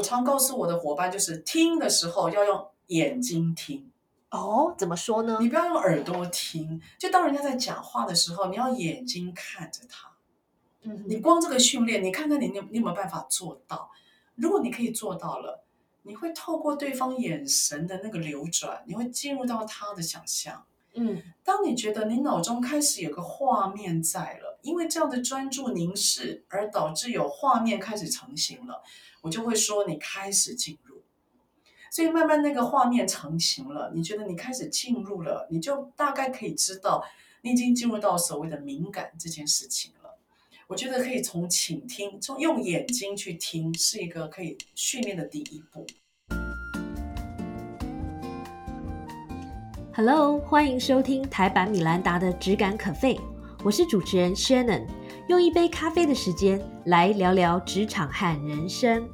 我常告诉我的伙伴，就是听的时候要用眼睛听，哦，怎么说呢？你不要用耳朵听。就当人家在讲话的时候，你要眼睛看着他。嗯，你光这个训练，你看看你你你有没有办法做到？如果你可以做到了，你会透过对方眼神的那个流转，你会进入到他的想象。嗯当你觉得你脑中开始有个画面在了，因为这样的专注凝视而导致有画面开始成型了，我就会说你开始进入。所以慢慢那个画面成型了，你觉得你开始进入了，你就大概可以知道你已经进入到所谓的敏感这件事情了。我觉得可以从倾听，从用眼睛去听，是一个可以训练的第一步。Hello，欢迎收听台版米兰达的质感可废，我是主持人 Shannon，用一杯咖啡的时间来聊聊职场和人生。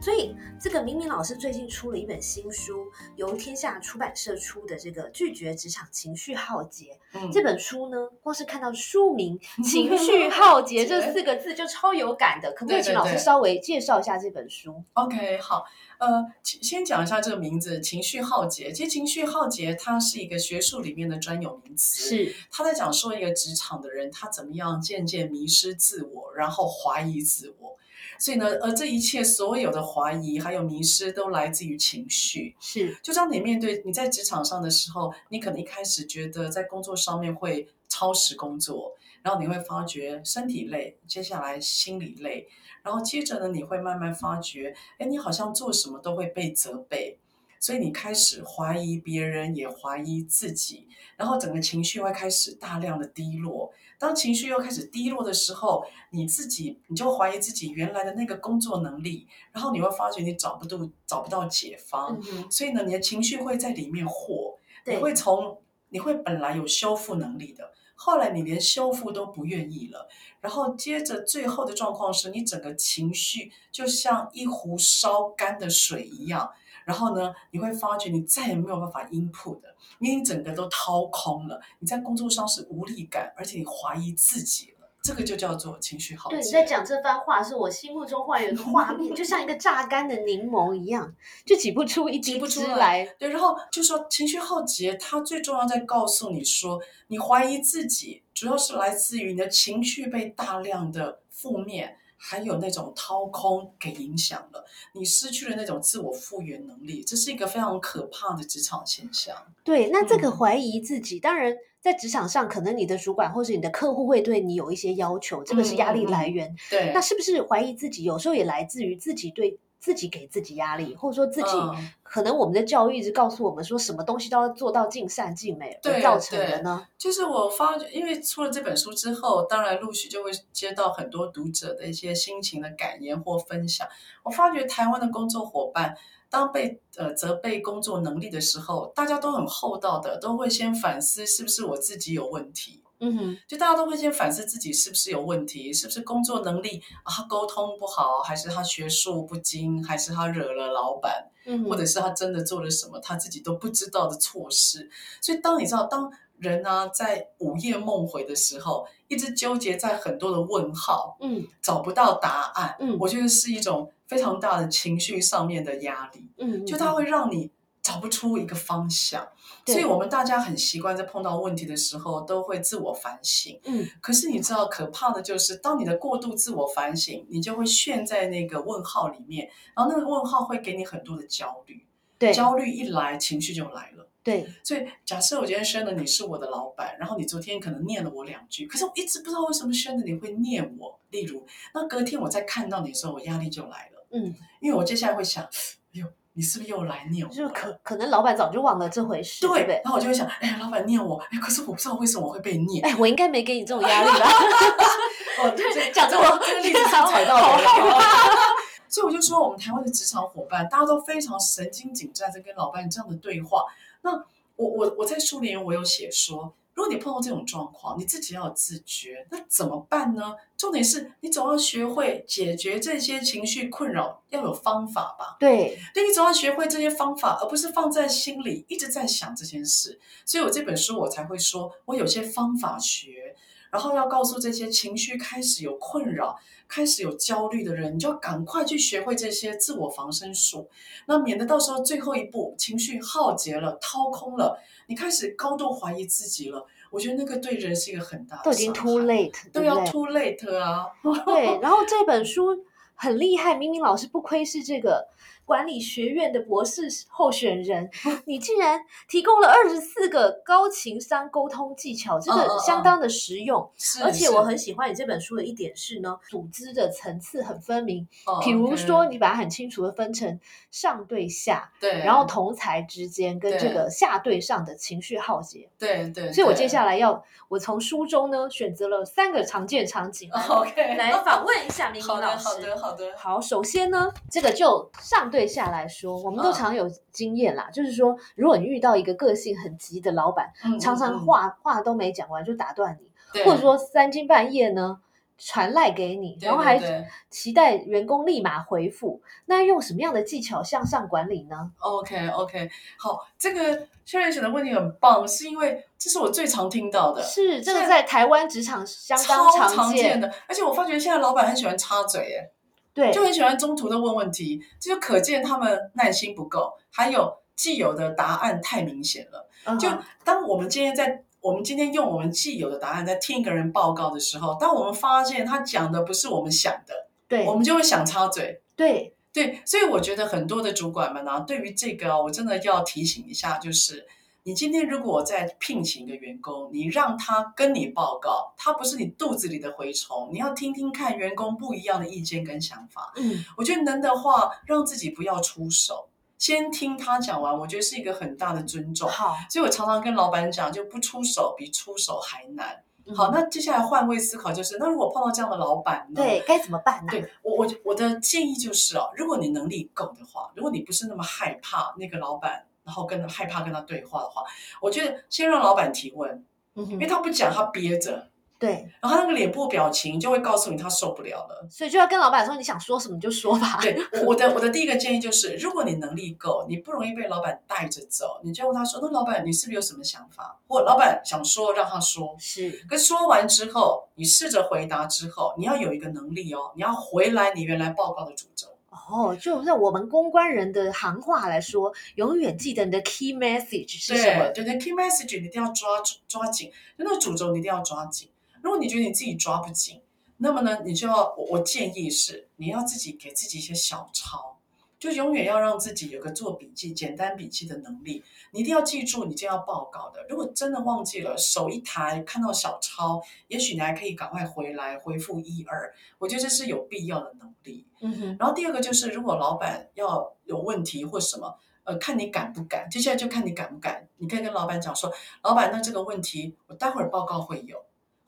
所以，这个明明老师最近出了一本新书，由天下出版社出的这个《拒绝职场情绪浩劫》。嗯，这本书呢，光是看到书名 “情绪浩劫”这四个字就超有感的，可不可以请老师稍微介绍一下这本书？OK，好，呃，先讲一下这个名字“情绪浩劫”。其实“情绪浩劫”它是一个学术里面的专有名词，是，他在讲说一个职场的人他怎么样渐渐迷失自我，然后怀疑自我。所以呢，而，这一切所有的怀疑还有迷失都来自于情绪。是，就当你面对你在职场上的时候，你可能一开始觉得在工作上面会超时工作，然后你会发觉身体累，接下来心理累，然后接着呢，你会慢慢发觉，哎，你好像做什么都会被责备，所以你开始怀疑别人，也怀疑自己，然后整个情绪会开始大量的低落。当情绪又开始低落的时候，你自己你就怀疑自己原来的那个工作能力，然后你会发觉你找不到找不到解方，嗯，所以呢，你的情绪会在里面和，你会从你会本来有修复能力的，后来你连修复都不愿意了，然后接着最后的状况是你整个情绪就像一壶烧干的水一样，然后呢，你会发觉你再也没有办法 input 的，因为你整个都掏空了，你在工作上是无力感，而且你怀疑自己了，这个就叫做情绪耗对，你。在讲这番话，是我心目中忽然有一个画面，就像一个榨干的柠檬一样，就挤不出一滴挤不出来。对，然后就说情绪耗竭，它最重要在告诉你说，你怀疑自己，主要是来自于你的情绪被大量的负面，还有那种掏空给影响了，你失去了那种自我复原能力，这是一个非常可怕的职场现象。对，那这个嗯怀疑自己，当然在职场上，可能你的主管或是你的客户会对你有一些要求，这个是压力嗯嗯嗯来源。对，那是不是怀疑自己，有时候也来自于自己对自己给自己压力，或者说自己、嗯可能我们的教育一直告诉我们说，什么东西都要做到尽善尽美，而对造成的呢？就是我发觉，因为出了这本书之后，当然陆续就会接到很多读者的一些心情的感言或分享。我发觉台湾的工作伙伴，当被呃责备工作能力的时候，大家都很厚道的，都会先反思是不是我自己有问题。嗯哼，就大家都会先反思自己是不是有问题，是不是工作能力啊他沟通不好，还是他学术不精，还是他惹了老板，嗯，或者是他真的做了什么他自己都不知道的错事。所以，当你知道，当人呢、在午夜梦回的时候，一直纠结在很多的问号，嗯。找不到答案，嗯。我觉得是一种非常大的情绪上面的压力，嗯，就它会让你找不出一个方向。所以，我们大家很习惯在碰到问题的时候，都会自我反省。嗯可是你知道，可怕的就是，当你的过度自我反省，你就会陷在那个问号里面，然后那个问号会给你很多的焦虑。对焦虑一来，情绪就来了。对所以，假设我今天宣的你是我的老板，然后你昨天可能念了我两句，可是我一直不知道为什么宣的你会念我。例如，那隔天我再看到你的时候，我压力就来了，嗯，因为我接下来会想，哎呦，你是不是又来念我就是？可可能老板早就忘了这回事，对不对对，？然后我就会想，哎呀，老板念我，哎，可是我不知道为什么我会被念。哎，我应该没给你这种压力吧？哦，这讲这么这这个例子是踩到好我好了。所以我就说，我们台湾的职场伙伴，大家都非常神经紧张，在跟老板这样的对话。那我我我在书里面我有写说，如果你碰到这种状况，你自己要有自觉，那怎么办呢？重点是你总要学会解决这些情绪困扰，要有方法吧。对，对你总要学会这些方法，而不是放在心里一直在想这件事。所以我这本书我才会说，我有些方法学，然后要告诉这些情绪开始有困扰、开始有焦虑的人，你就要赶快去学会这些自我防身术，那免得到时候最后一步情绪耗竭了、掏空了，你开始高度怀疑自己了。我觉得那个对人是一个很大的都已经 too late，都要 too late 啊。对，然后这本书很厉害，明明老师不愧是这个。管理学院的博士候选人，你竟然提供了二十四个高情商沟通技巧，这个相当的实用。而且我很喜欢你这本书的一点是呢，组织的层次很分明。比如说，你把它很清楚的分成上对下，对，然后同才之间跟这个下对上的情绪浩劫，对对。所以我接下来要，我从书中呢选择了三个常见场景，OK，来访问一下明明老师。好的，好的，好。首先呢，这个就上对。下来说，我们都常有经验啦，就是说，如果你遇到一个个性很急的老板，常常话话都没讲完就打断你，或者说三更半夜呢传赖给你，然后还期待员工立马回复，那用什么样的技巧向上管理呢？OK OK，好，这个确认选的问题很棒，是因为这是我最常听到的，是这个在台湾职场相当常见的，而且我发觉现在老板很喜欢插嘴，耶。对，就很喜欢中途的问问题，就可见他们耐心不够，还有既有的答案太明显了。就当我们今天在我们今天用我们既有的答案在听一个人报告的时候，当我们发现他讲的不是我们想的，对，我们就会想插嘴。对对，所以我觉得很多的主管们呢，对于这个我真的要提醒一下，就是。你今天如果在聘请一个员工，你让他跟你报告，他不是你肚子里的蛔虫，你要听听看员工不一样的意见跟想法。嗯，我觉得能的话，让自己不要出手，先听他讲完，我觉得是一个很大的尊重。好，所以我常常跟老板讲，就不出手比出手还难。好，那接下来换位思考，就是那如果碰到这样的老板呢，对，该怎么办呢？对我，我我的建议就是哦，如果你能力够的话，如果你不是那么害怕那个老板。然后跟害怕跟他对话的话，我觉得先让老板提问，因为他不讲，他憋着，对，然后他那个脸部表情就会告诉你他受不了了，所以就要跟老板说你想说什么就说吧。对，我的我的第一个建议就是，如果你能力够，你不容易被老板带着走，你就问他说：“那老板，你是不是有什么想法？”或老板想说，让他说。是，可说完之后，你试着回答之后，你要有一个能力哦，你要回来你原来报告的主轴。哦，就在我们公关人的行话来说，永远记得你的 key message 是什么？对对，key message 你一定要抓抓紧，就那个主轴你一定要抓紧。如果你觉得你自己抓不紧，那么呢，你就要我建议是，你要自己给自己一些小抄。就永远要让自己有个做笔记、简单笔记的能力。你一定要记住你这要报告的。如果真的忘记了，手一抬看到小抄，也许你还可以赶快回来回复一二。我觉得这是有必要的能力。嗯哼。然后第二个就是，如果老板要有问题或什么，呃，看你敢不敢。接下来就看你敢不敢。你可以跟老板讲说：“老板，那这个问题我待会儿报告会有。”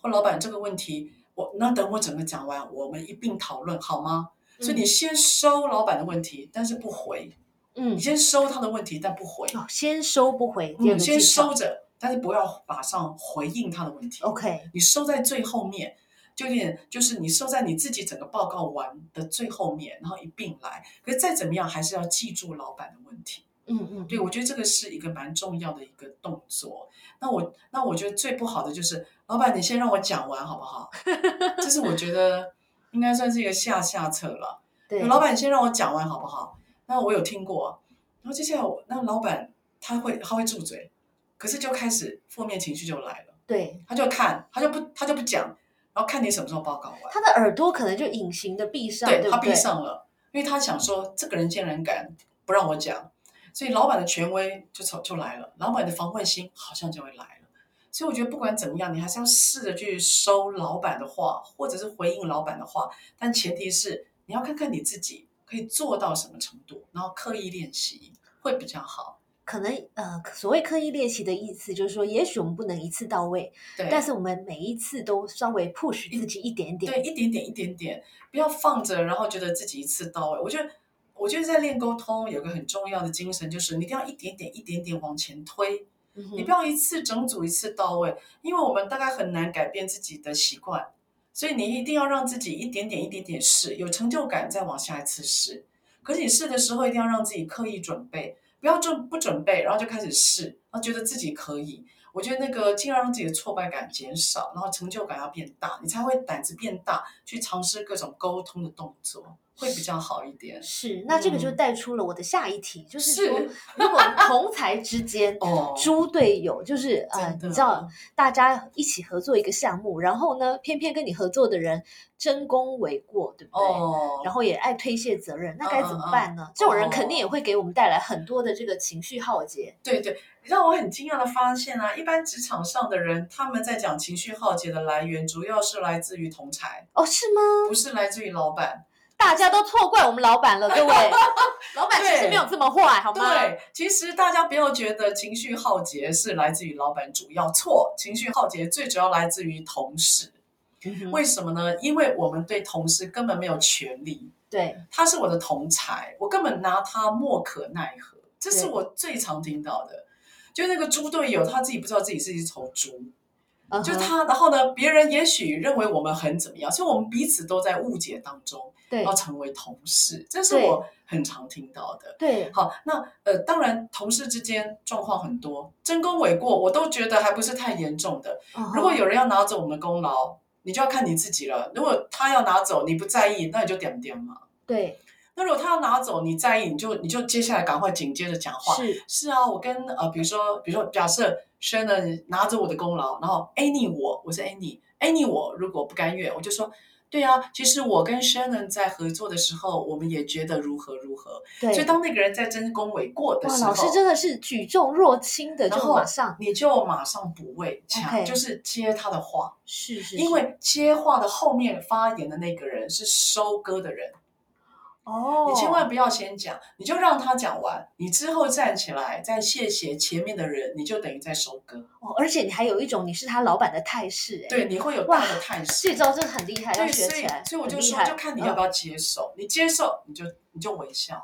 或老板这个问题，我那等我整个讲完，我们一并讨论好吗？所以你先收老板的问题，但是不回。嗯，你先收他的问题，但不回。哦，先收不回。嗯，先收着，但是不要马上回应他的问题。OK，你收在最后面，就有点就是你收在你自己整个报告完的最后面，然后一并来。可是再怎么样，还是要记住老板的问题。嗯嗯，对，我觉得这个是一个蛮重要的一个动作。那我那我觉得最不好的就是，老板你先让我讲完好不好？这是我觉得。应该算是一个下下策了。对，老板先让我讲完好不好？那我有听过，然后接下来我那老板他会他会住嘴，可是就开始负面情绪就来了。对，他就看他就不他就不讲，然后看你什么时候报告完。他的耳朵可能就隐形的闭上，对他闭上了，因为他想说这个人竟然敢不让我讲，所以老板的权威就从就来了，老板的防卫心好像就会来。所以我觉得不管怎么样，你还是要试着去收老板的话，或者是回应老板的话。但前提是你要看看你自己可以做到什么程度，然后刻意练习会比较好。可能呃，所谓刻意练习的意思就是说，也许我们不能一次到位，对，但是我们每一次都稍微 push 自己一点点，对，一点点，一点点，不要放着，然后觉得自己一次到位。我觉得，我觉得在练沟通有个很重要的精神，就是你一定要一点点，一点点往前推。你不要一次整组一次到位，因为我们大概很难改变自己的习惯，所以你一定要让自己一点点一点点试，有成就感再往下一次试。可是你试的时候一定要让自己刻意准备，不要准不准备，然后就开始试，然后觉得自己可以。我觉得那个尽量让自己的挫败感减少，然后成就感要变大，你才会胆子变大，去尝试各种沟通的动作，会比较好一点。是，那这个就嗯带出了我的下一题，就是是说，如果同才之间 哦猪队友，就是呃你知道，大家一起合作一个项目，然后呢，偏偏跟你合作的人争功诿过，对不对？哦，然后也爱推卸责任，那该怎么办呢？这种人肯定也哦会给我们带来很多的这个情绪浩劫。对对，让我很惊讶的发现啊，一般职场上的人，他们在讲情绪耗竭的来源，主要是来自于同才，哦，是吗？不是来自于老板。大家都错怪我们老板了，各位，老板其实对没有这么坏，好吗？对，其实大家不要觉得情绪浩劫是来自于老板主要错，情绪浩劫最主要来自于同事。嗯为什么呢？因为我们对同事根本没有权利，对，他是我的同才，我根本拿他莫可奈何，这是我最常听到的。就那个猪队友，他自己不知道自己是一头猪，就他，然后呢，别人也许认为我们很怎么样，所以我们彼此都在误解当中，对要成为同事，这是我很常听到的。对，好，那呃，当然同事之间状况很多，争功诿过，我都觉得还不是太严重的。如果有人要拿走我们的功劳，你就要看你自己了。如果他要拿走，你不在意，那你就点点嘛。对那如果他要拿走，你在意，你就你就接下来赶快紧接着讲话。是是啊，我跟呃，比如说，比如说，假设 Shannon 拿着我的功劳，然后 Annie 我，我是 Annie，Annie 我如果不甘愿，我就说，对啊，其实我跟 Shannon 在合作的时候，我们也觉得如何如何。对。所以当那个人在争功诿过的，时候，老师真的是举重若轻的，就马上你就马上补位抢就是接他的话，是是，因为接话的后面发言的那个人是收割的人。哦，你千万不要先讲，你就让他讲完，你之后站起来再谢谢前面的人，你就等于在收割。哦，而且你还有一种你是他老板的态势，哎，对，你会有哇大的态势。这招真的很厉害，要对，所以学起来。所以我就说，就看你要不要接受。你接受，你就你就微笑；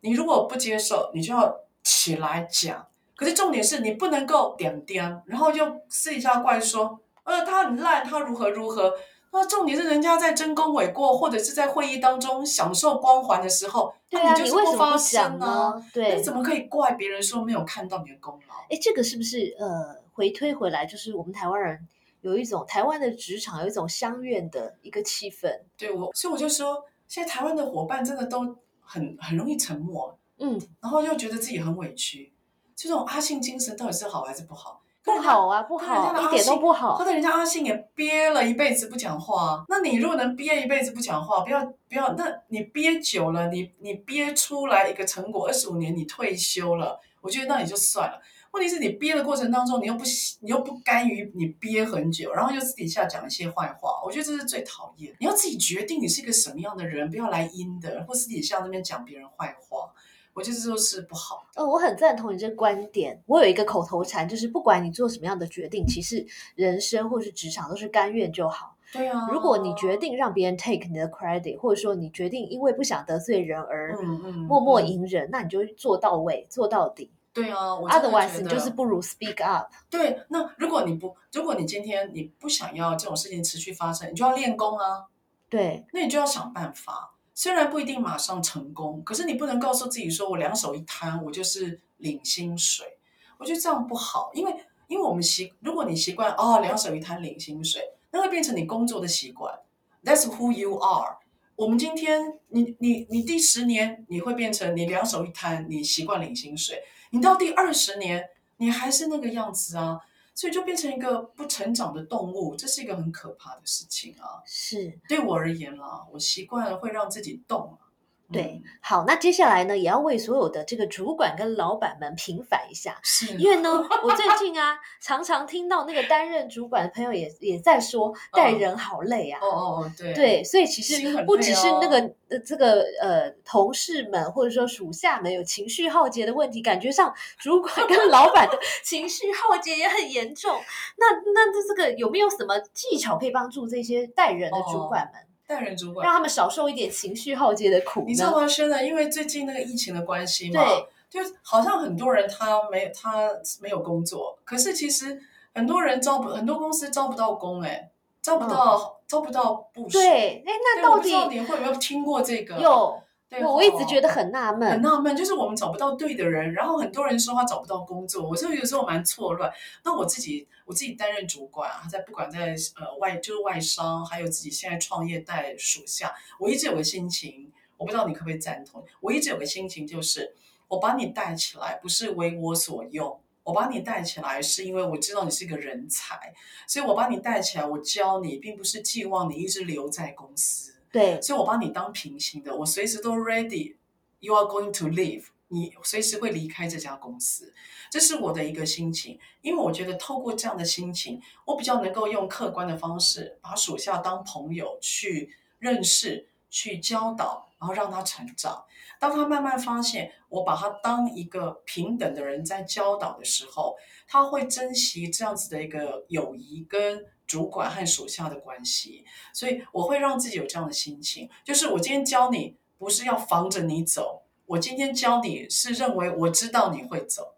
你如果不接受，你就要起来讲。可是重点是你不能够点点，然后就私底下怪说，呃，他很烂，他如何如何。那重点是人家在争功诿过，或者是在会议当中享受光环的时候，那你就是不发声呢？对你，怎么可以怪别人说没有看到你的功劳？哎，这个是不是呃回推回来，就是我们台湾人有一种台湾的职场有一种相怨的一个气氛，对我，所以我就说，现在台湾的伙伴真的都很很容易沉默，嗯，然后又觉得自己很委屈，这种阿信精神到底是好还是不好？不好啊，不好，一点都不好后。来人家阿信也憋了一辈子不讲话啊，那你如果能憋一辈子不讲话，不要不要，那你憋久了，你你憋出来一个成果，二十五年你退休了，我觉得那也就算了。问题是你憋的过程当中，你又不你又不甘于你憋很久，然后又私底下讲一些坏话，我觉得这是最讨厌。你要自己决定你是一个什么样的人，不要来阴的，或私底下那边讲别人坏话，我觉得这都是不好。呃，我很赞同你这个观点。我有一个口头禅，就是不管你做什么样的决定，其实人生或是职场都是甘愿就好。对啊，如果你决定让别人 take 你的 credit，或者说你决定因为不想得罪人而默默嗯隐忍，那你就做到位，做到底。对啊，我 Otherwise，你就是不如 speak up。对，那如果你不，如果你今天你不想要这种事情持续发生，你就要练功啊，对，那你就要想办法。虽然不一定马上成功，可是你不能告诉自己说我两手一摊，我就是领薪水。我觉得这样不好，因为因为我们习，如果你习惯哦两手一摊领薪水，那会变成你工作的习惯。That's who you are。我们今天，你你你第十年你会变成你两手一摊，你习惯领薪水。你到第二十年，你还是那个样子啊，所以就变成一个不成长的动物，这是一个很可怕的事情啊。是，对我而言啦，我习惯了会让自己动啊。对嗯，好，那接下来呢，也要为所有的这个主管跟老板们平反一下。是因为呢，我最近啊，常常听到那个担任主管的朋友也也在说，带人好累啊。哦哦哦，对对，所以其实不只是那个、呃这个呃同事们或者说属下们有情绪耗竭的问题，感觉上主管跟老板的 情绪耗竭也很严重。那那这这个有没有什么技巧可以帮助这些带人的主哦管们，带人主管让他们少受一点情绪浩劫的苦？你知道吗，现在？因为最近那个疫情的关系嘛，对，就好像很多人他没他没有工作，可是其实很多人招不很多公司招不到工、哎，招不到、招不到部署。对，哎，那到底你会有没有听过这个？有对我我一直觉得很纳闷很。纳闷，就是我们找不到对的人，然后很多人说他找不到工作，我就有时候蛮错乱。那我自己我自己担任主管啊，在不管在呃外就是外商，还有自己现在创业带属下，我一直有个心情，我不知道你可不可以赞同，我一直有个心情就是，我把你带起来不是为我所用。我把你带起来，是因为我知道你是个人才，所以我把你带起来，我教你，并不是寄望你一直留在公司。对所以我把你当平行的，我随时都 ready。You are going to leave，你随时会离开这家公司，这是我的一个心情。因为我觉得透过这样的心情，我比较能够用客观的方式，把属下当朋友去认识、去教导，然后让他成长。当他慢慢发现我把他当一个平等的人在教导的时候，他会珍惜这样子的一个友谊跟主管和属下的关系。所以我会让自己有这样的心情，就是我今天教你不是要防着你走，我今天教你是认为我知道你会走。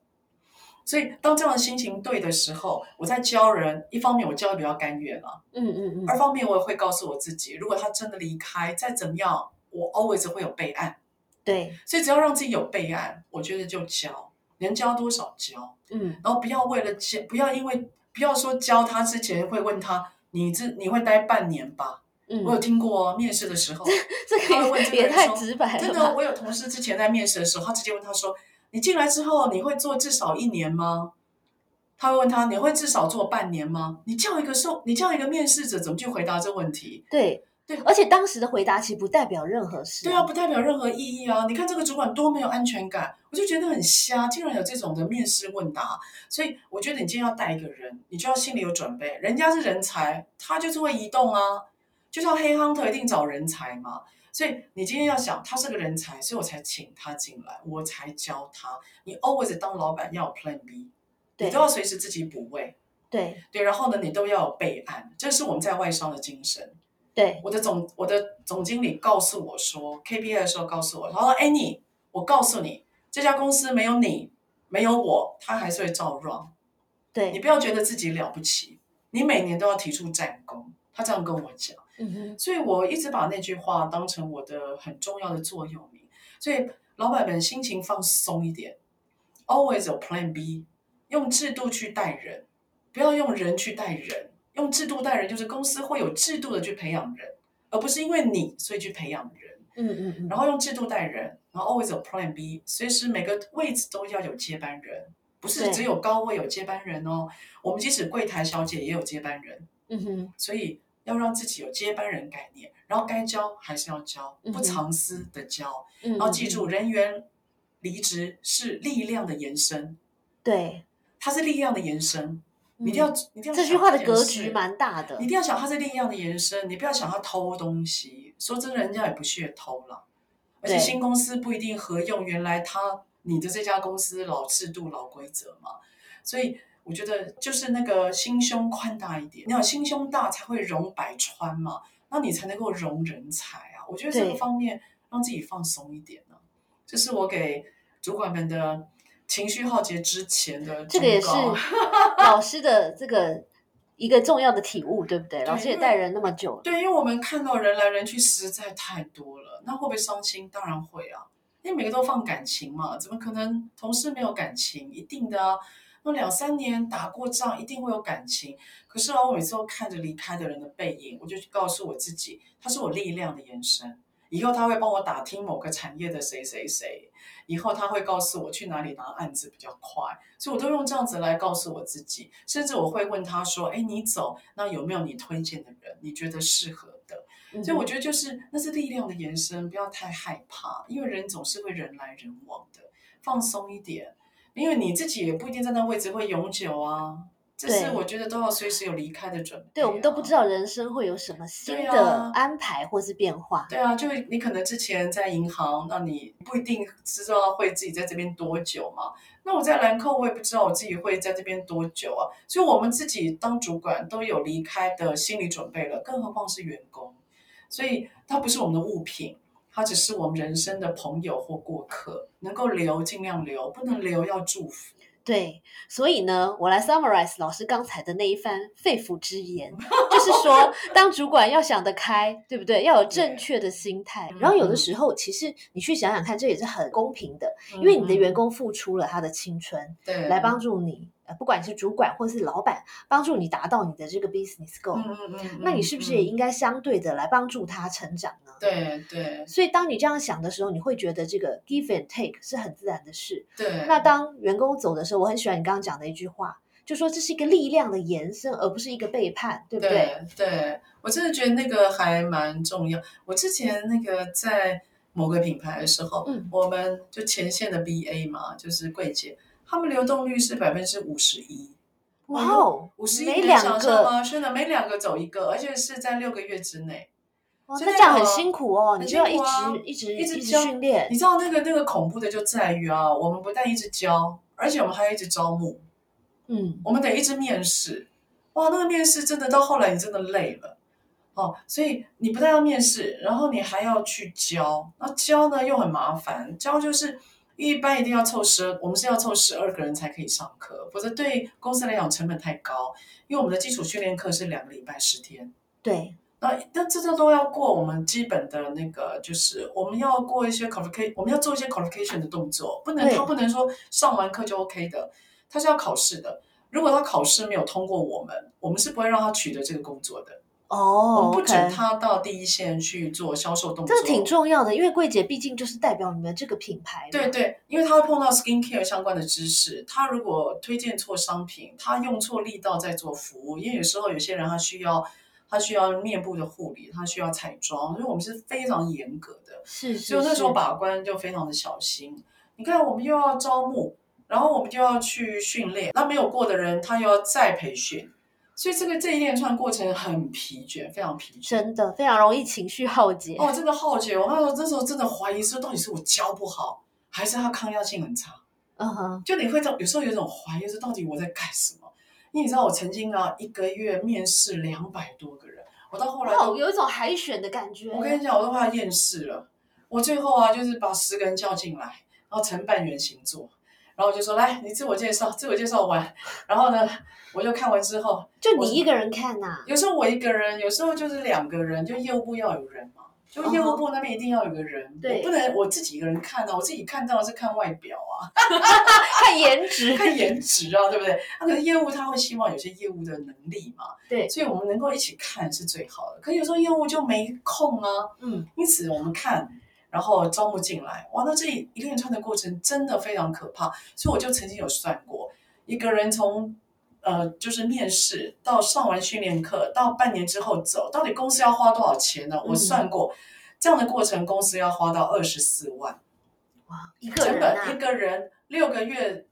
所以当这样的心情对的时候，我在教人，一方面我教的比较甘愿了，嗯嗯嗯，二方面我也会告诉我自己，如果他真的离开，再怎么样，我 always 会有备案。对，所以只要让自己有备案，我觉得就教，能教多少教。嗯然后不要为了教，不要因为不要说教他之前会问他，你这你会待半年吧？我有嗯，听过哦，面试的时候，这他会问这个也太直白真的，我有同事之前在面试的时候，他直接问他说：“你进来之后你会做至少一年吗？”他会问他：“你会至少做半年吗？”你叫一个受，你叫一个面试者怎么去回答这问题？对对而且当时的回答其实不代表任何事。对啊，，不代表任何意义啊！你看这个主管多没有安全感，我就觉得很瞎，竟然有这种的面试问答。所以我觉得你今天要带一个人，你就要心里有准备，人家是人才，他就是会移动啊，就像黑 hunter 一定找人才嘛。所以你今天要想他是个人才，所以我才请他进来，我才教他。你 always 当老板要有 Plan B，对你都要随时自己补位，对对，然后呢，你都要有备案，这是我们在外商的精神。对，我的总我的总经理告诉我说，KPI 的时候告诉我，他说：“Annie，我告诉你，这家公司没有你，没有我，他还是会照 run。对你，不要觉得自己了不起，你每年都要提出战功。”他这样跟我讲，嗯哼，所以我一直把那句话当成我的很重要的座右铭。所以老板们心情放松一点，always 有 Plan B，用制度去带人，不要用人去带人。用制度带人，就是公司会有制度的去培养人，而不是因为你所以去培养人。嗯嗯嗯，然后用制度带人，然后 always 有 Plan B，随时每个位置都要有接班人，不是只有高位有接班人哦。我们即使柜台小姐也有接班人，嗯哼，所以要让自己有接班人概念，然后该教还是要教，不藏私的教。嗯，然后记住，嗯，人员离职是力量的延伸，对，它是力量的延伸。你一定要，你一定要嗯这句想话的格局蛮大的你一。定要想它是力量的延伸，你不要想他偷东西。说真的，人家也不屑偷了，而且新公司不一定合用原来他你的这家公司老制度、老规则嘛。所以我觉得就是那个心胸宽大一点，你要心胸大才会容百川嘛，那你才能够容人才啊。我觉得这个方面让自己放松一点呢、这是我给主管们的情绪浩劫之前的这个也是 老师的这个一个重要的体悟，对不对？老师也带人那么久了，对，因为我们看到人来人去实在太多了，那会不会伤心？当然会啊，因为每个都放感情嘛，怎么可能同事没有感情？一定的啊。那两三年打过仗，一定会有感情。可是啊，我每次都看着离开的人的背影，我就去告诉我自己，他是我力量的延伸。以后他会帮我打听某个产业的谁谁谁，以后他会告诉我去哪里拿案子比较快，所以我都用这样子来告诉我自己，甚至我会问他说：“哎，你走，那有没有你推荐的人，你觉得适合的？”嗯所以我觉得就是那是力量的延伸，不要太害怕，因为人总是会人来人往的，放松一点，因为你自己也不一定在那位置会永久啊。这是我觉得都要随时有离开的准备、啊对我们都不知。道人生会有什么新的啊安排或是变化。对啊，就你可能之前在银行，那你不一定知道会自己在这边多久嘛。那我在兰蔻，我也不知道我自己会在这边多久啊。所以我们自己当主管都有离开的心理准备了，更何况是员工。所以它不是我们的物品，它只是我们人生的朋友或过客，能够留尽量留，不能留要祝福。对，所以呢，我来 summarize 老师刚才的那一番肺腑之言，就是说，当主管要想得开，对不对？要有正确的心态。然后有的时候，其实你去想想看，这也是很公平的，因为你的员工付出了他的青春，对，来帮助你。呃，不管是主管或是老板，帮助你达到你的这个 business goal，嗯嗯嗯，那你是不是也应该相对的来帮助他成长呢？对对。所以当你这样想的时候，你会觉得这个 give and take 是很自然的事。对。那当员工走的时候，我很喜欢你刚刚讲的一句话，就说这是一个力量的延伸，而不是一个背叛，对不对？对，我真的觉得那个还蛮重要。我之前那个在某个品牌的时候，嗯，我们就前线的 BA 嘛，就是柜姐。他们流动率是百分之五十一，哇哦，五十一每两个吗？真的，每两个走一个，而且是在六个月之内。哇，那这样很辛苦哦，你就要一直一直一直训练。你知道那个那个恐怖的就在于啊，我们不但一直教，而且我们还要一直招募。嗯，我们得一直面试。哇，那个面试真的到后来你真的累了哦，所以你不但要面试，然后你还要去教。那教呢又很麻烦，教就是。一般一定要凑十二，我们是要凑十二个人才可以上课，否则对公司来讲成本太高。因为我们的基础训练课是两个礼拜十天，对。那那这这都要过我们基本的那个，就是我们要过一些 qualification，我们要做一些 qualification 的动作，不能他不能说上完课就 OK 的，他是要考试的。如果他考试没有通过我们，我们是不会让他取得这个工作的。哦，我们不准他到第一线去做销售动作，这挺重要的，因为柜姐毕竟就是代表你们这个品牌。对对，因为他会碰到 skin care 相关的知识，他如果推荐错商品，他用错力道在做服务，因为有时候有些人他需要他需要面部的护理，他需要彩妆，所以我们是非常严格的，是，所以那时候把关就非常的小心。你看，我们又要招募，然后我们就要去训练，那没有过的人，他又要再培训。所以这个这一连串过程很疲倦，非常疲倦，真的非常容易情绪耗竭。哦，真的耗竭。我那时候这时候真的怀疑说，到底是我教不好，还是他抗压性很差？嗯哼，就你会有时候有种怀疑，说到底我在干什么？因为你知道，我曾经啊一个月面试两百多个人，我到后来有一种海选的感觉。我跟你讲，我都快要厌世了。我最后啊，就是把十个人叫进来，然后成半圆形座。然后我就说来，你自我介绍，自我介绍完，然后呢，我就看完之后，就你一个人看呐？有时候我一个人，有时候就是两个人，就业务部要有人嘛，就业务部那边一定要有个人，我不能我自己一个人看啊，我自己看到的是看外表啊，看颜值，看颜值啊，对不对？那可是业务他会希望有些业务的能力嘛，对，所以我们能够一起看是最好的。可有时候业务就没空啊，嗯，因此我们看。然后招募进来，哇，那这一连串的过程真的非常可怕，所以我就曾经有算过，一个人从呃就是面试到上完训练课到半年之后走，到底公司要花多少钱呢？我算过，这样的过程公司要花到二十四万，哇，一个人啊，一个人六个月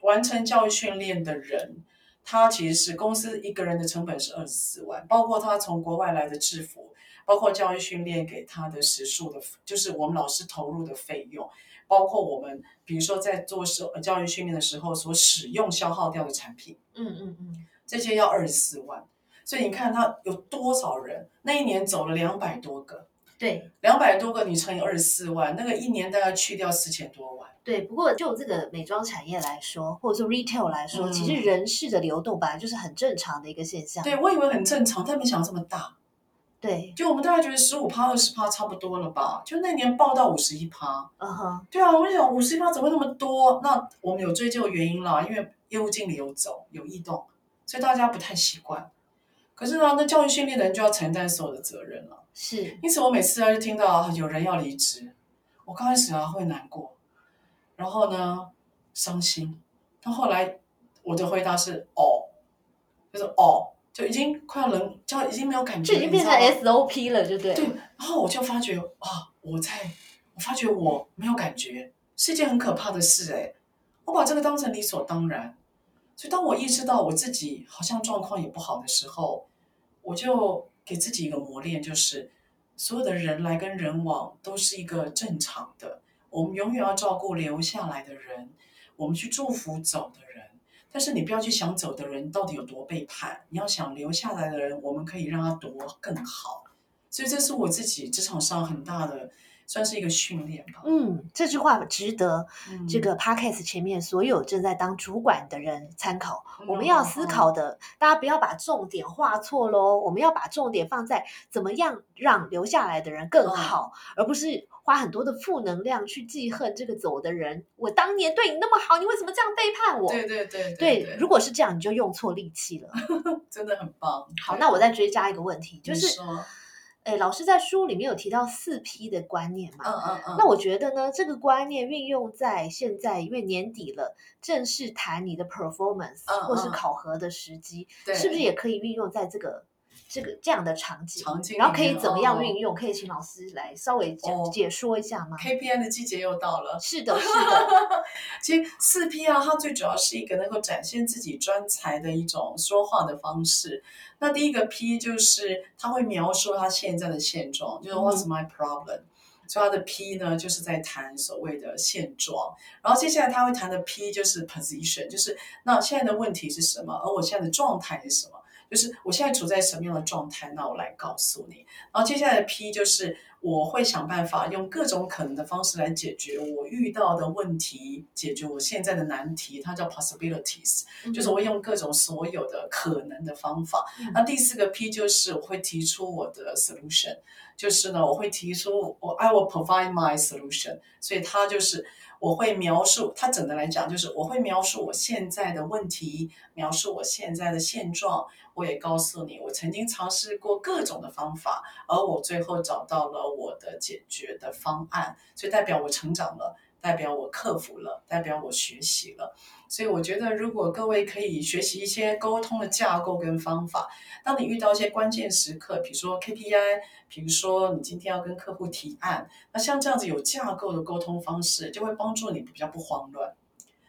完成教育训练的人，他其实是公司一个人的成本是二十四万，包括他从国外来的制服。包括教育训练给他的时数的，就是我们老师投入的费用，包括我们比如说在做时教育训练的时候所使用消耗掉的产品，嗯嗯嗯，这些要二十四万，所以你看他有多少人，那一年走了两百多个，对，两百多个你乘以二十四万，那个一年大概去掉四千多万。对，不过就这个美妆产业来说，或者说 retail 来说，其实人事的流动本来就是很正常的一个现象。对，我以为很正常，但没想到这么大。对，就我们大概觉得十五趴、二十趴差不多了吧？就那年报到五十一趴，嗯哼，对啊，我就想五十一趴怎么会那么多？那我们有追究原因啦，因为业务经理有走有异动，所以大家不太习惯。可是呢，那教育训练的人就要承担所有的责任了。是，因此我每次啊就听到有人要离职，我刚开始啊会难过，然后呢伤心，到后来我的回答是哦，就是哦。就已经快要冷，就已经没有感觉，就已经变成 SOP 了，就对。对，然后我就发觉啊，我在，我发觉我没有感觉，是一件很可怕的事哎。我把这个当成理所当然，所以当我意识到我自己好像状况也不好的时候，我就给自己一个磨练，就是所有的人来跟人往都是一个正常的，我们永远要照顾留下来的人，我们去祝福走的人。但是你不要去想走的人到底有多背叛，你要想留下来的人，我们可以让他多更好。所以这是我自己职场上很大的算是一个训练吧。嗯，这句话值得嗯这个 podcast 前面所有正在当主管的人参考。我们嗯要思考的，大家不要把重点画错喽。我们要把重点放在怎么样让留下来的人更嗯好，而不是花很多的负能量去记恨这个走的人。我当年对你那么好，你为什么这样背叛我？对对对对对，如果是这样，你就用错力气了。真的很棒。好，那我再追加一个问题，就是，哎，老师在书里面有提到四 P 的观念嘛？嗯嗯嗯，那我觉得呢，这个观念运用在现在，因为年底了，正式谈你的 performance 嗯或是嗯考核的时机，对是不是也可以运用在这个这个这样的场景？场景，然后可以怎么样哦运用？可以请老师来稍微解、哦解说一下吗？KPI 的季节又到了。是的，是的，其实四 P 啊，它最主要是一个能够展现自己专才的一种说话的方式。那第一个 P 就是他会描述他现在的现状，就是 What's my problem？、所以他的 P 呢，就是在谈所谓的现状。然后接下来他会谈的 P 就是 position，就是那现在的问题是什么，而我现在的状态是什么。就是我现在处在什么样的状态，那我来告诉你。然后接下来的 P 就是我会想办法用各种可能的方式来解决我遇到的问题，解决我现在的难题，它叫 possibilities，就是我会用各种所有的可能的方法。嗯那第四个 P 就是我会提出我的 solution，就是呢我会提出我 I will provide my solution，所以它就是。我会描述，它整的来讲就是我会描述我现在的问题，描述我现在的现状，我也告诉你，我曾经尝试过各种的方法，而我最后找到了我的解决的方案，所以代表我成长了，代表我克服了，代表我学习了。所以我觉得，如果各位可以学习一些沟通的架构跟方法，当你遇到一些关键时刻，比如说 KPI，比如说你今天要跟客户提案，那像这样子有架构的沟通方式，就会帮助你比较不慌乱，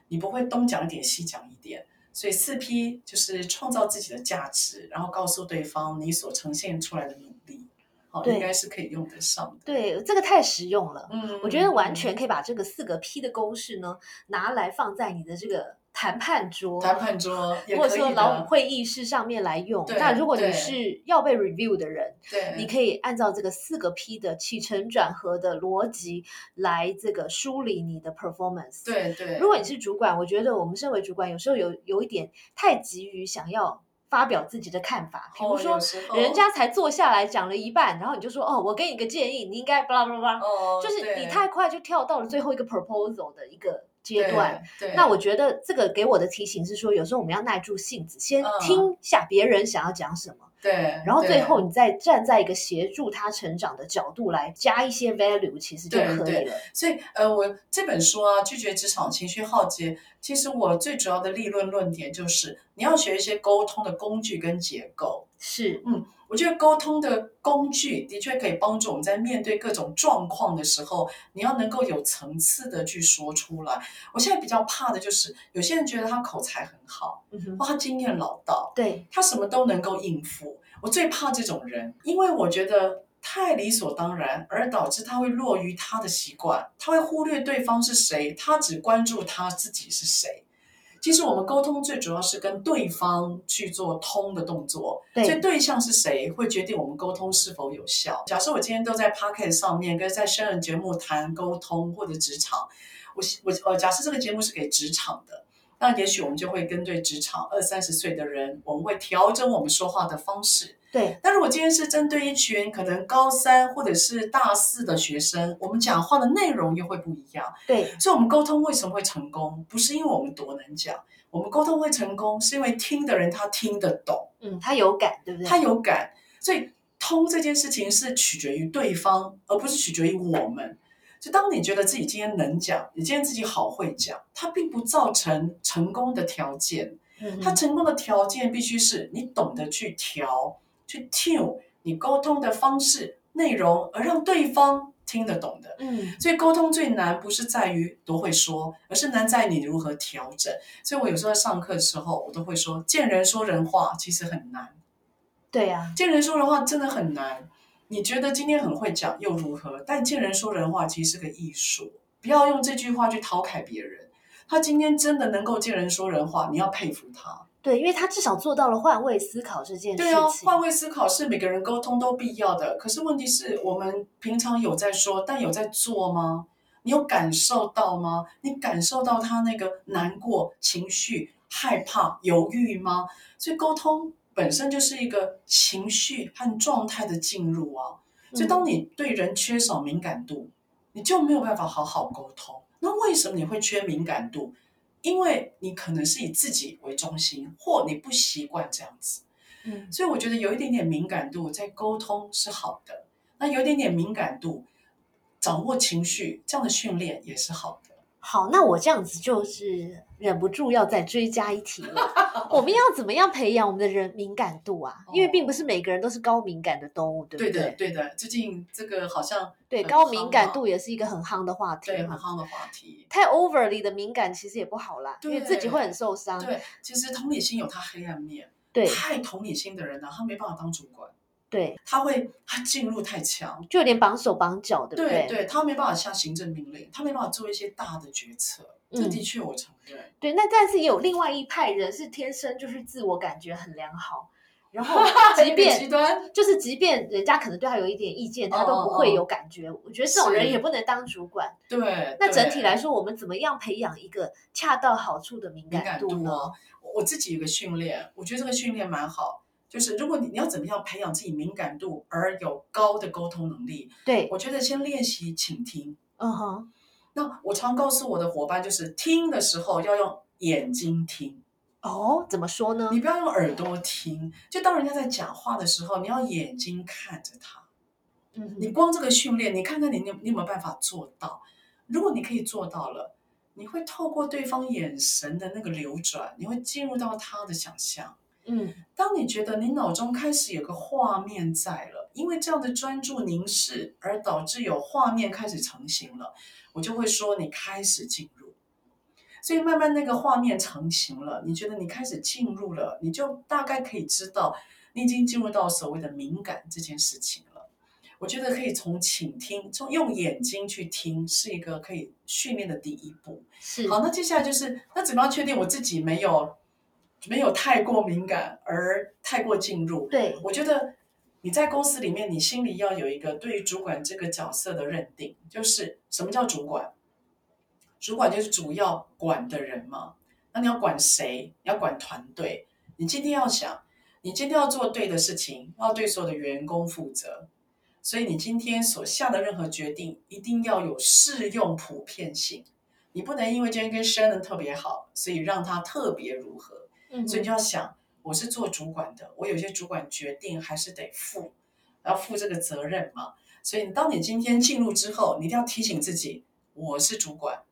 你不会东讲一点西讲一点。所以四 P 就是创造自己的价值，然后告诉对方你所呈现出来的努力，好，应该是可以用得上的。对，这个太实用了。嗯我觉得完全可以把这个四个 P 的公式呢，拿来放在你的这个谈判桌，谈判桌或者说老会议室上面来用。对那如果你是要被 review 的人，对，你可以按照这个四个 P 的起承转合的逻辑来这个梳理你的 performance。，对对。如果你是主管，我觉得我们身为主管，有时候有有一点太急于想要发表自己的看法，比如哦说人家才坐下来讲了一半，然后你就说哦，我给你个建议，你应该巴拉巴拉巴拉，哦，就是你太快就跳到了最后一个 proposal 的一个阶段。，对，对那我觉得这个给我的提醒是说，有时候我们要耐住性子，先嗯听下别人想要讲什么，对，然后最后你再站在一个协助他成长的角度来加一些 value，其实就可以了。所以，呃，我这本书啊，《拒绝职场情绪浩劫》，其实我最主要的立论论点就是，你要学一些沟通的工具跟结构。是，嗯我觉得沟通的工具的确可以帮助我们在面对各种状况的时候，你要能够有层次的去说出来。我现在比较怕的就是，有些人觉得他口才很好，嗯哼，哇，他经验老道，对，他什么都能够应付。我最怕这种人，因为我觉得太理所当然，而导致他会落于他的习惯，他会忽略对方是谁，他只关注他自己是谁。其实我们沟通最主要是跟对方去做通的动作，对所以对象是谁会决定我们沟通是否有效。假设我今天都在 p o c k e t 上面跟在生人节目谈沟通或者职场，我我呃假设这个节目是给职场的，那也许我们就会跟对职场二三十岁的人，我们会调整我们说话的方式。对，但如果今天是针对一群可能高三或者是大四的学生，我们讲话的内容又会不一样。对，所以，我们沟通为什么会成功？不是因为我们多能讲，我们沟通会成功，是因为听的人他听得懂，嗯，他有感，对不对？他有感。所以，通这件事情是取决于对方，而不是取决于我们。就当你觉得自己今天能讲，你今天自己好会讲，它并不造成成功的条件。嗯，它成功的条件必须是你懂得去调、去 tune 你沟通的方式、内容，而让对方听得懂的。嗯，所以沟通最难不是在于多会说，而是难在你如何调整。所以我有时候在上课的时候，我都会说，见人说人话其实很难，对呀，见人说人话真的很难。你觉得今天很会讲又如何？但见人说人话其实是个艺术，不要用这句话去讨凯别人。他今天真的能够见人说人话，你要佩服他。对，因为他至少做到了换位思考这件事对啊，情。换位思考是每个人沟通都必要的。可是问题是我们平常有在说，但有在做吗？你有感受到吗？你感受到他那个难过、情绪、害怕、犹豫吗？所以沟通本身就是一个情绪和状态的进入啊。所以当你对人缺少敏感度，你就没有办法好好沟通。那为什么你会缺敏感度？因为你可能是以自己为中心，或你不习惯这样子。嗯所以我觉得有一点点敏感度在沟通是好的，那有一点点敏感度，掌握情绪这样的训练也是好的。好，那我这样子就是忍不住要再追加一题了。我们要怎么样培养我们的人敏感度啊？因为并不是每个人都是高敏感的动物，对不对对？的，对的。最近这个好像对，高敏感度也是一个很夯的话题对很。夯的话题。太 overly 的敏感其实也不好啦，因为自己会很受伤。对，其实同理心有它黑暗面。对太同理心的人呢、他没办法当主管，对，他会他进入太强，就有点绑手绑脚，对不对对？他没办法下行政命令，他没办法做一些大的决策。这嗯的确我承认。对，那但是也有另外一派人是天生就是自我感觉很良好，然后 即便极便端，就是即便人家可能对他有一点意见，他都不会有感觉。我觉得这种人也不能当主管。对。那整体对来说，我们怎么样培养一个恰到好处的敏敏感度呢？我自己有个训练，我觉得这个训练蛮好。就是如果你你要怎么样培养自己敏感度而有高的沟通能力，对，我觉得先练习倾听。嗯哼，那我常告诉我的伙伴，就是听的时候要用眼睛听，哦，怎么说呢你？不要用耳朵听。就当人家在讲话的时候，你要眼睛看着他。嗯，你光这个训练，你看看你你你有没有办法做到？如果你可以做到了，你会透过对方眼神的那个流转，你会进入到他的想象。嗯当你觉得你脑中开始有个画面在了，因为这样的专注凝视而导致有画面开始成型了，我就会说你开始进入。所以慢慢那个画面成型了，你觉得你开始进入了，你就大概可以知道你已经进入到所谓的敏感这件事情了。我觉得可以从倾听，从用眼睛去听，是一个可以训练的第一步。是好，那接下来就是那怎么样确定我自己没有没有太过敏感而太过进入？对，我觉得你在公司里面，你心里要有一个对于主管这个角色的认定，就是什么叫主管？主管就是主要管的人嘛。那你要管谁？你要管团队。你今天要想，你今天要做对的事情，要对所有的员工负责。所以你今天所下的任何决定，一定要有适用普遍性。你不能因为今天跟 Shannon 特别好，所以让他特别如何。嗯所以你就要想，我是做主管的，我有些主管决定还是得负，要负这个责任嘛。所以当你今天进入之后，你一定要提醒自己，我是主管，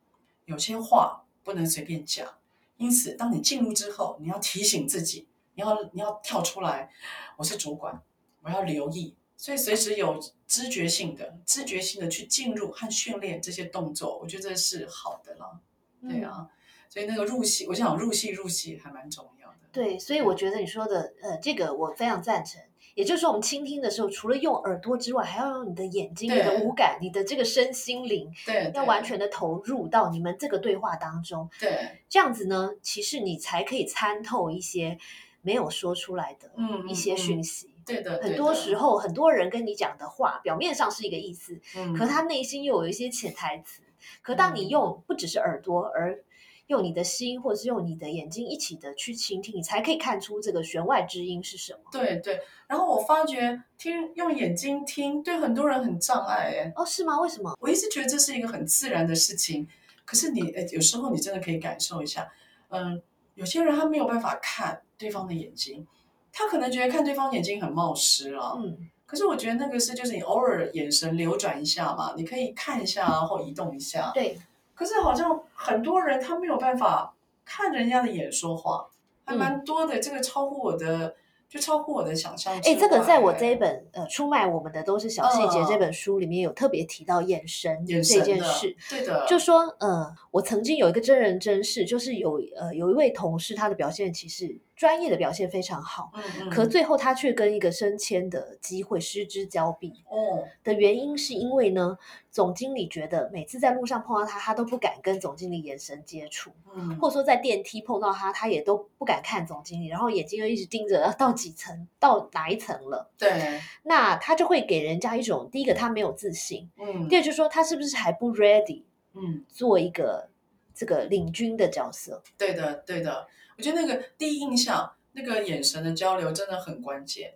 有些话不能随便讲。因此，当你进入之后，你要提醒自己，你要你要跳出来，我是主管，我要留意。所以随时有知觉性的、知觉性的去进入和训练这些动作，我觉得这是好的了。对嗯啊，所以那个入戏，我想入戏入戏还蛮重要的。对，所以我觉得你说的，呃，这个我非常赞成。也就是说，我们倾听的时候，除了用耳朵之外，还要用你的眼睛、你的五感、你的这个身心灵，对，要完全的投入到你们这个对话当中。对，这样子呢，其实你才可以参透一些没有说出来的嗯一些讯息，息。对的，很多时候，很多人跟你讲的话，表面上是一个意思，嗯，可他内心又有一些潜台词。可当你嗯用不只是耳朵，而用你的心，或者是用你的眼睛一起的去倾听，你才可以看出这个弦外之音是什么。对对。然后我发觉听用眼睛听对很多人很障碍哎，哦，是吗？为什么？我一直觉得这是一个很自然的事情，可是你呃有时候你真的可以感受一下，嗯，有些人他没有办法看对方的眼睛，他可能觉得看对方眼睛很冒失啊，嗯，可是我觉得那个是就是你偶尔眼神流转一下嘛，你可以看一下啊或移动一下，对，可是好像很多人他没有办法看人家的眼说话，还嗯蛮多的。这个超乎我的，就超乎我的想象。哎，这个在我这一本呃出卖我们的都是小细节嗯这本书里面有特别提到眼神这件事。，对的，就说，呃，我曾经有一个真人真事，就是有呃有一位同事，他的表现其实专业的表现非常好，嗯嗯，可最后他却跟一个升迁的机会失之交臂。哦，的原因是因为呢，总经理觉得每次在路上碰到他，他都不敢跟总经理眼神接触，嗯，或者说在电梯碰到他，他也都不敢看总经理，然后眼睛又一直盯着到几层，到哪一层了，对，那他就会给人家一种第一个他没有自信，嗯第二就是说他是不是还不 ready 嗯，做一个这个领军的角色？对的对的，我觉得那个第一印象，那个眼神的交流真的很关键，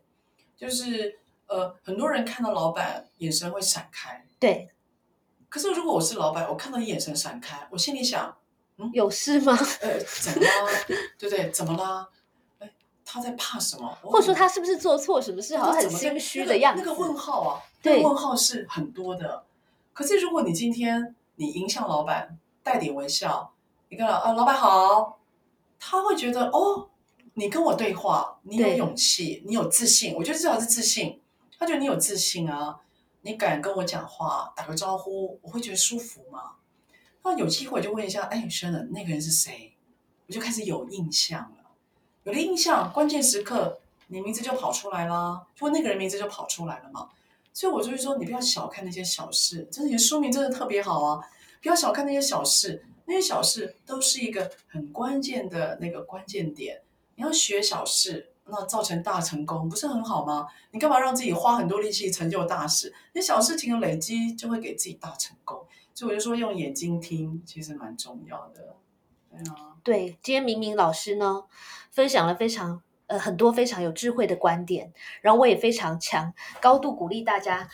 就是呃，很多人看到老板眼神会闪开，对，可是如果我是老板，我看到你眼神闪开，我心里想，嗯有事吗？呃，怎么啦？对不对？怎么啦？哎，他在怕什么？或者说他是不是做错什么事，好像很心虚的样子？那个、那个问号啊，对那个问号是很多的。可是如果你今天你迎向老板，带点微笑，你跟老啊，老板好，他会觉得哦，你跟我对话，你有勇气，你有自信。我觉得至少是自信，他觉得你有自信啊，你敢跟我讲话，打个招呼，我会觉得舒服嘛。那有机会就问一下，哎，轩人，那个人是谁？我就开始有印象了。有了印象，关键时刻你名字就跑出来啦，就问那个人名字就跑出来了嘛。所以我就会说，你不要小看那些小事，真的，你的书名真的特别好啊！不要小看那些小事，那些小事都是一个很关键的那个关键点。你要学小事，那造成大成功，不是很好吗？你干嘛让自己花很多力气成就大事？那小事情的累积就会给自己大成功。所以我就说，用眼睛听其实蛮重要的。对啊，对，今天明明老师呢分享了非常呃很多非常有智慧的观点，然后我也非常强高度鼓励大家，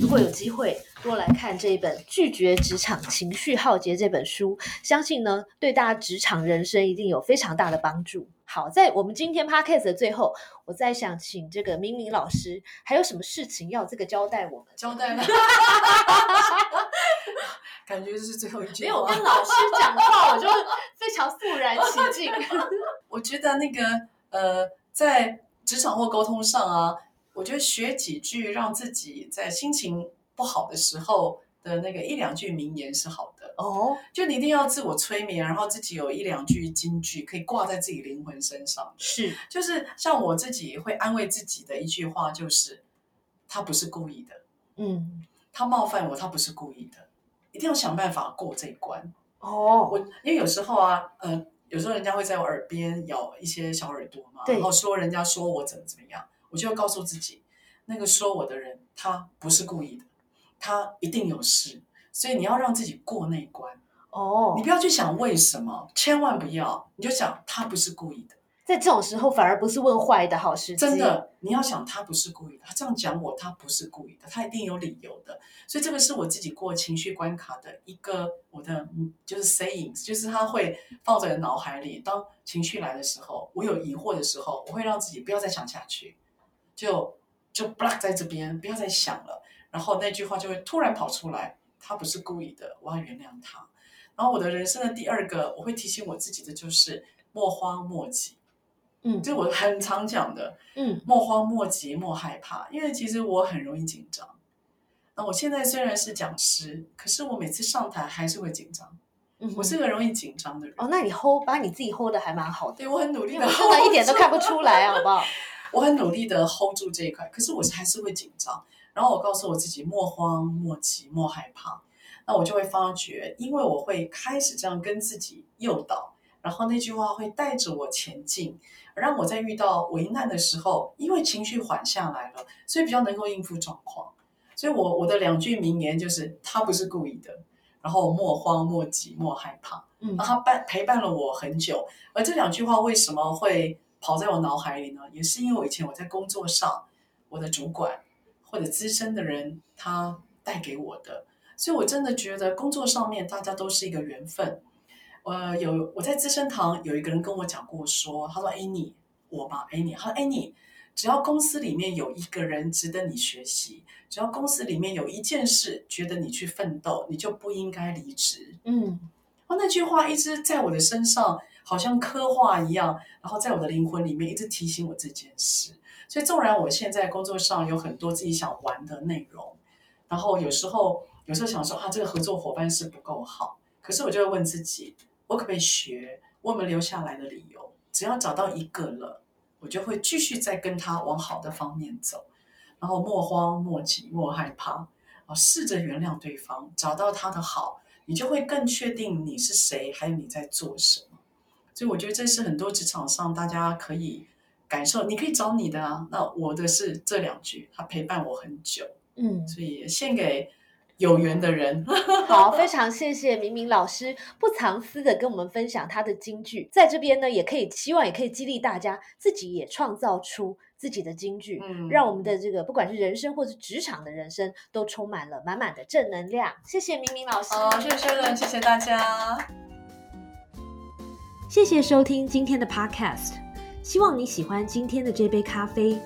如果有机会多来看这一本《拒绝职场情绪浩劫》这本书，相信呢对大家职场人生一定有非常大的帮助。好，在我们今天 podcast 的最后，我再想请这个明明老师，还有什么事情要这个交代我们？交代了，感觉这是最后一句没有。跟老师讲话，我就非常肃然起敬。我觉得那个呃，在职场或沟通上啊，我觉得学几句让自己在心情不好的时候的那个一两句名言是好的。哦，就你一定要自我催眠，然后自己有一两句金句可以挂在自己灵魂身上。是就是像我自己会安慰自己的一句话，就是他不是故意的，嗯，他冒犯我，他不是故意的，一定要想办法过这一关。哦，我因为有时候啊，呃，有时候人家会在我耳边咬一些小耳朵嘛，然后说人家说我怎么怎么样，我就要告诉自己，那个说我的人他不是故意的，他一定有事，所以你要让自己过那一关，哦。你，不要去想为什么，千万不要，你就想他不是故意的，在这种时候反而不是问坏的好时机，真的，你要想他不是故意的，他这样讲我，他不是故意的，他一定有理由的。所以这个是我自己过情绪关卡的一个我的就是 sayings，就是他会放在脑海里。当情绪来的时候，我有疑惑的时候，我会让自己不要再想下去，就就 block 在这边，不要再想了。然后那句话就会突然跑出来，他不是故意的，我要原谅他。然后我的人生的第二个，我会提醒我自己的就是莫慌莫急。嗯这是我很常讲的，嗯莫慌莫急莫害怕，因为其实我很容易紧张。那我现在虽然是讲师，可是我每次上台还是会紧张。嗯，我是个容易紧张的人，哦，那你 hold 把你自己 hold 的还蛮好的，对我很努力的 hold 一点都看不出来，好不好？我很努力的 hold 住这一块，可是我还是会紧张。然后我告诉我自己莫慌莫急莫害怕，那我就会发觉，因为我会开始这样跟自己诱导，然后那句话会带着我前进，让我在遇到危难的时候，因为情绪缓下来了，所以比较能够应付状况。所以我我的两句名言就是他不是故意的，然后莫慌莫急莫害怕。嗯然后他伴陪伴了我很久。而这两句话为什么会跑在我脑海里呢？也是因为我以前我在工作上，我的主管或者资深的人他带给我的，所以我真的觉得工作上面大家都是一个缘分。呃，有我在资生堂有一个人跟我讲过说，他说：“哎你我吗？哎你，他说：哎你，只要公司里面有一个人值得你学习，只要公司里面有一件事觉得你去奋斗，你就不应该离职。”嗯哦，那句话一直在我的身上，好像刻画一样，然后在我的灵魂里面一直提醒我这件事。所以，纵然我现在工作上有很多自己想玩的内容，然后有时候有时候想说啊，这个合作伙伴是不够好，可是我就会问自己，我可不可以学？我有没有留下来的理由？只要找到一个了，我就会继续再跟他往好的方面走，然后莫慌莫急莫害怕，啊，试着原谅对方，找到他的好，你就会更确定你是谁，还有你在做什么。所以我觉得这是很多职场上大家可以感受，你可以找你的啊，那我的是这两句，他陪伴我很久，嗯，所以献给有缘的人。好，非常谢谢明明老师不藏私的跟我们分享他的金句，在这边呢，也可以希望也可以激励大家自己也创造出自己的金句，嗯让我们的这个不管是人生或是职场的人生都充满了满满的正能量。谢谢明明老师，好，谢谢人，谢谢大家。谢谢收听今天的 Podcast，希望你喜欢今天的这杯咖啡。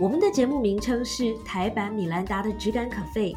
我们的节目名称是台版米兰达的质感可废，